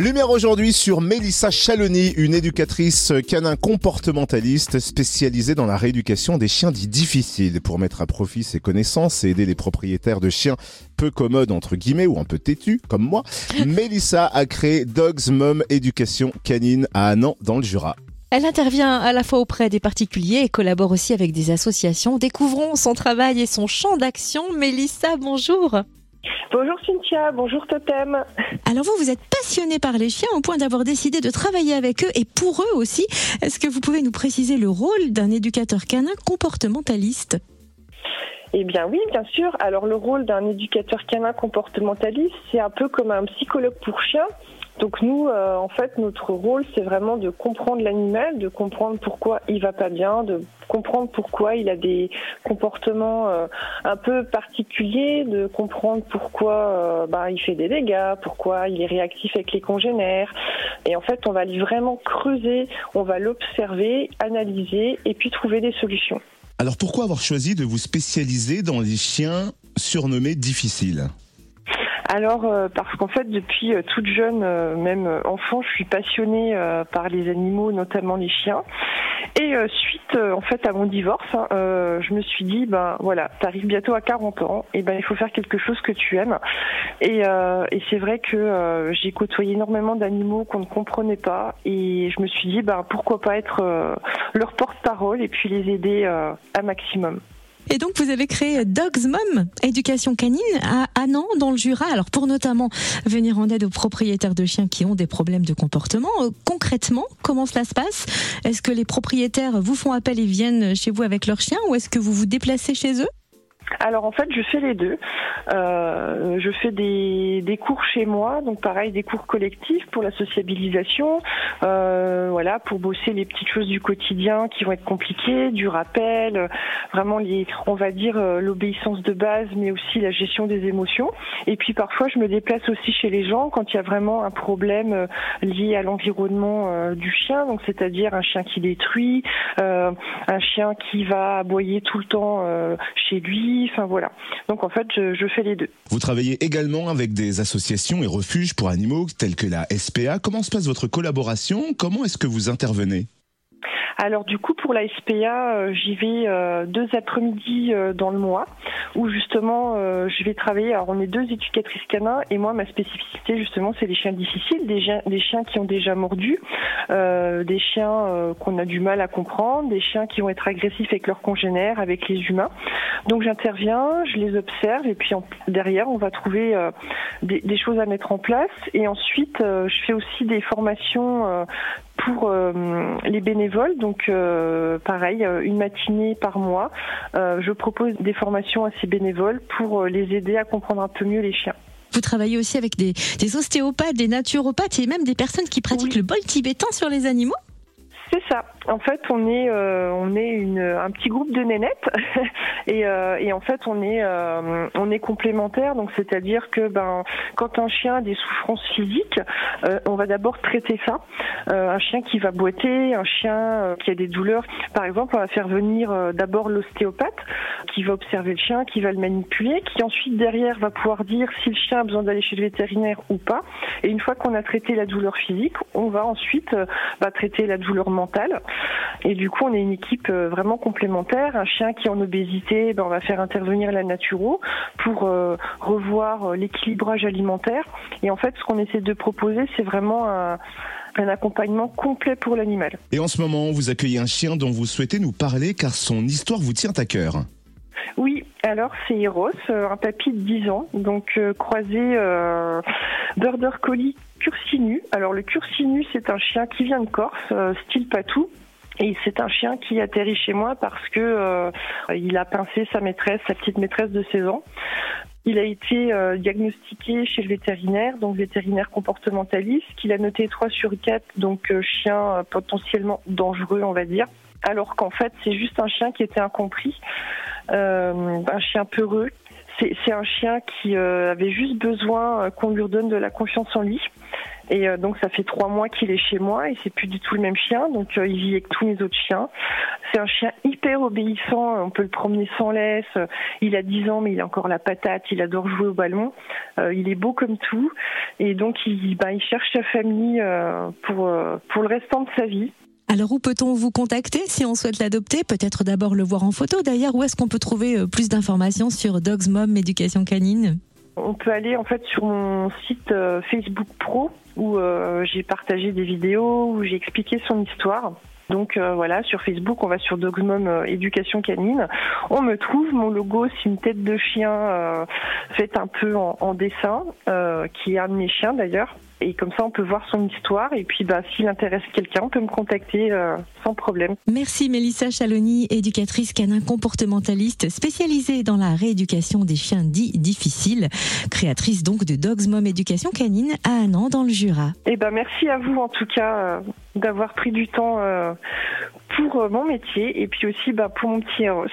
Lumière aujourd'hui sur Mélissa Chalony, une éducatrice canin comportementaliste spécialisée dans la rééducation des chiens dits difficiles pour mettre à profit ses connaissances et aider les propriétaires de chiens peu commodes entre guillemets ou un peu têtus comme moi. Mélissa a créé Dogs Mom Éducation Canine à Annan dans le Jura. Elle intervient à la fois auprès des particuliers et collabore aussi avec des associations. Découvrons son travail et son champ d'action. Mélissa, bonjour. Bonjour Cynthia, bonjour Totem. Alors vous, vous êtes passionnée par les chiens au point d'avoir décidé de travailler avec eux et pour eux aussi. Est-ce que vous pouvez nous préciser le rôle d'un éducateur canin comportementaliste? Eh bien oui, bien sûr. Alors le rôle d'un éducateur canin comportementaliste, c'est un peu comme un psychologue pour chiens. Donc nous, euh, en fait, notre rôle, c'est vraiment de comprendre l'animal, de comprendre pourquoi il va pas bien, de comprendre pourquoi il a des comportements euh, un peu particuliers, de comprendre pourquoi bah, il fait des dégâts, pourquoi il est réactif avec les congénères. Et en fait, on va vraiment creuser, on va l'observer, analyser et puis trouver des solutions. Alors pourquoi avoir choisi de vous spécialiser dans les chiens surnommés difficiles? Alors euh, parce qu'en fait depuis euh, toute jeune, euh, même enfant, je suis passionnée par les animaux, notamment les chiens. Et suite en fait à mon divorce, hein, je me suis dit ben voilà, t'arrives bientôt à 40 ans, et ben il faut faire quelque chose que tu aimes. Et, et c'est vrai que j'ai côtoyé énormément d'animaux qu'on ne comprenait pas, et je me suis dit ben pourquoi pas être leur porte-parole et puis les aider un maximum. Et donc, vous avez créé Dogs Mom, éducation canine à Annan, dans le Jura. Alors, pour notamment venir en aide aux propriétaires de chiens qui ont des problèmes de comportement. Euh, concrètement, comment cela se passe? Est-ce que les propriétaires vous font appel et viennent chez vous avec leurs chiens ou est-ce que vous vous déplacez chez eux? Alors en fait, je fais les deux. Euh, je fais des, des, cours chez moi, donc pareil, des cours collectifs pour la sociabilisation, euh, voilà, pour bosser les petites choses du quotidien qui vont être compliquées, du rappel, vraiment les, on va dire euh, l'obéissance de base, mais aussi la gestion des émotions. Et puis parfois, je me déplace aussi chez les gens quand il y a vraiment un problème euh, lié à l'environnement euh, du chien, donc c'est-à-dire un chien qui détruit, un chien qui va aboyer tout le temps chez lui Donc en fait, je, fais les deux. Vous travaillez également avec des associations et refuges pour animaux tels que la SPA. Comment se passe votre collaboration? Comment est-ce que vous intervenez? Alors du coup pour la SPA, euh, j'y vais euh, deux après-midi euh, dans le mois où justement je vais travailler. Alors on est deux éducatrices canins et moi ma spécificité justement c'est les chiens difficiles, des, chiens qui ont déjà mordu, des chiens qu'on a du mal à comprendre, des chiens qui vont être agressifs avec leurs congénères, avec les humains. Donc j'interviens, je les observe et puis derrière on va trouver des, des, choses à mettre en place et ensuite je fais aussi des formations pour les bénévoles. Donc euh, pareil, euh, une matinée par mois, euh, je propose des formations à ces bénévoles pour les aider à comprendre un peu mieux les chiens. Vous travaillez aussi avec des, ostéopathes, des naturopathes et même des personnes qui pratiquent le bol tibétain sur les animaux ça. En fait, on est euh, on est une, un petit groupe de nénettes et, euh, et en fait on est euh, on est complémentaires. Donc c'est-à-dire que ben quand un chien a des souffrances physiques, on va d'abord traiter ça. un chien qui va boiter, un chien qui a des douleurs. Par exemple, on va faire venir d'abord l'ostéopathe qui va observer le chien, qui va le manipuler, qui ensuite derrière va pouvoir dire si le chien a besoin d'aller chez le vétérinaire ou pas. Et une fois qu'on a traité la douleur physique, on va ensuite bah, traiter la douleur mentale. Et du coup, on est une équipe euh, vraiment complémentaire. Un chien qui est en obésité, ben, on va faire intervenir la naturo pour euh, revoir euh, l'équilibrage alimentaire. Et en fait, ce qu'on essaie de proposer, c'est vraiment un, un accompagnement complet pour l'animal. Et en ce moment, vous accueillez un chien dont vous souhaitez nous parler car son histoire vous tient à cœur. Oui, alors c'est Eros, un papy de 10 ans, donc croisé euh, Border Collie Cursinu. Alors le Cursinu, c'est un chien qui vient de Corse, euh, style patou. Et c'est un chien qui atterrit chez moi parce que euh, il a pincé sa maîtresse, sa petite maîtresse de 16 ans. Il a été euh, diagnostiqué chez le vétérinaire, donc vétérinaire comportementaliste, qu'il a noté 3 sur 4, donc chien potentiellement dangereux, on va dire. Alors qu'en fait, c'est juste un chien qui était incompris, un chien peureux. C'est un chien qui avait juste besoin qu'on lui redonne de la confiance en lui. Et donc ça fait trois mois qu'il est chez moi et c'est plus du tout le même chien. Donc il vit avec tous les autres chiens. C'est un chien hyper obéissant. On peut le promener sans laisse. Il a 10 ans mais il a encore la patate. Il adore jouer au ballon. il est beau comme tout. Et donc il, bah, il cherche sa famille pour pour le restant de sa vie. Alors où peut-on vous contacter si on souhaite l'adopter? Peut-être d'abord le voir en photo d'ailleurs. Où est-ce qu'on peut trouver euh, plus d'informations sur Dogs Mom Éducation Canine? On peut aller en fait sur mon site euh, Facebook Pro où euh, j'ai partagé des vidéos, où j'ai expliqué son histoire. Donc voilà, sur Facebook, on va sur Dogmom Éducation Canine. On me trouve, mon logo, c'est une tête de chien faite un peu en, en dessin, qui est un de mes chiens d'ailleurs. Et comme ça, on peut voir son histoire. Et puis, bah, s'il intéresse quelqu'un, on peut me contacter euh, sans problème. Merci Mélissa Chaloni, éducatrice canin comportementaliste spécialisée dans la rééducation des chiens dits difficiles, créatrice donc de Dogs Mom Éducation Canine à an dans le Jura. Et eh ben, merci à vous en tout cas euh, d'avoir pris du temps euh, pour mon métier et puis aussi bah, pour mon petit Eros.